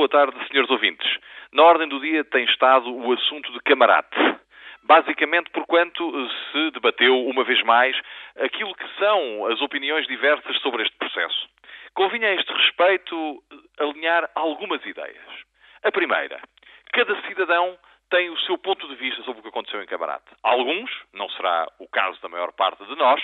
boa tarde, senhores ouvintes. Na ordem do dia tem estado o assunto de camarate. Basicamente porquanto se debateu, uma vez mais, aquilo que são as opiniões diversas sobre este processo. Convinha a este respeito alinhar algumas ideias. A primeira, cada cidadão têm o seu ponto de vista sobre o que aconteceu em Camarate. Alguns, não será o caso da maior parte de nós,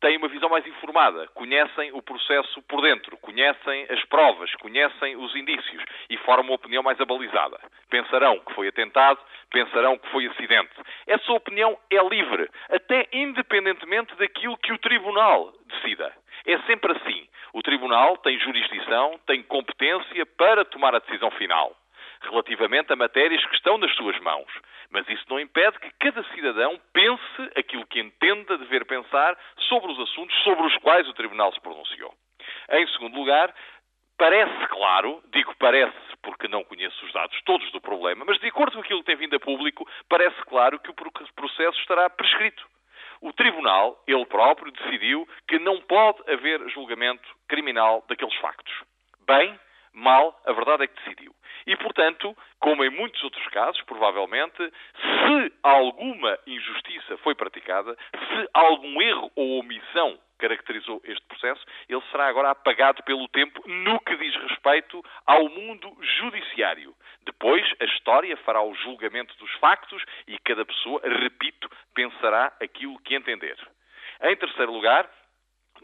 têm uma visão mais informada, conhecem o processo por dentro, conhecem as provas, conhecem os indícios e formam uma opinião mais abalizada. Pensarão que foi atentado, pensarão que foi acidente. Essa opinião é livre, até independentemente daquilo que o tribunal decida. É sempre assim. O tribunal tem jurisdição, tem competência para tomar a decisão final relativamente a matérias que estão nas suas mãos. Mas isso não impede que cada cidadão pense aquilo que entenda dever pensar sobre os assuntos sobre os quais o Tribunal se pronunciou. Em segundo lugar, parece claro, digo parece porque não conheço os dados todos do problema, mas de acordo com aquilo que tem vindo a público, parece claro que o processo estará prescrito. O Tribunal, ele próprio, decidiu que não pode haver julgamento criminal daqueles factos. Bem, mal, a verdade é que decidiu. Portanto, como em muitos outros casos, provavelmente, se alguma injustiça foi praticada, se algum erro ou omissão caracterizou este processo, ele será agora apagado pelo tempo no que diz respeito ao mundo judiciário. Depois, a história fará o julgamento dos factos e cada pessoa, repito, pensará aquilo que entender. Em terceiro lugar,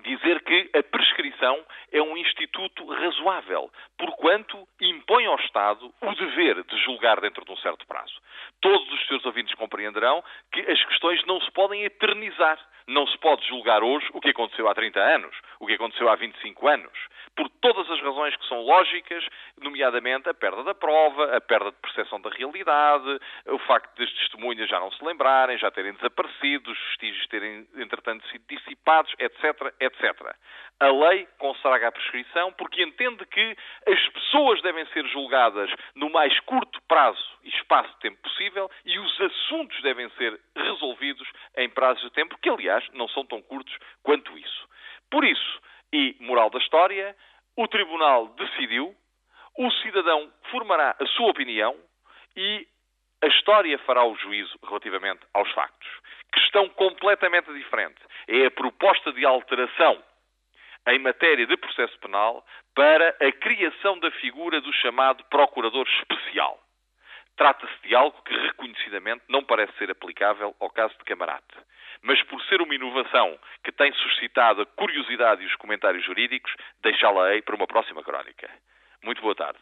dizer que a prescrição é um instituto razoável, porquanto impõe ao Estado o dever de julgar dentro de um certo prazo. Todos os seus ouvintes compreenderão que as questões não se podem eternizar. Não se pode julgar hoje o que aconteceu há 30 anos, o que aconteceu há 25 anos, por todas as razões lógicas, nomeadamente a perda da prova, a perda de percepção da realidade, o facto das testemunhas já não se lembrarem, já terem desaparecido, os vestígios terem, entretanto, sido dissipados, etc, etc. A lei consagra a prescrição porque entende que as pessoas devem ser julgadas no mais curto prazo e espaço de tempo possível e os assuntos devem ser resolvidos em prazos de tempo que, aliás, não são tão curtos quanto isso. Por isso, e moral da história, o tribunal decidiu, o cidadão formará a sua opinião e a história fará o juízo relativamente aos factos. Questão completamente diferente é a proposta de alteração em matéria de processo penal para a criação da figura do chamado procurador especial. Trata-se de algo que reconhecidamente não parece ser aplicável ao caso de Camarate. Mas por ser uma inovação que tem suscitado a curiosidade e os comentários jurídicos, deixá-la-ei para uma próxima crónica. Muito boa tarde.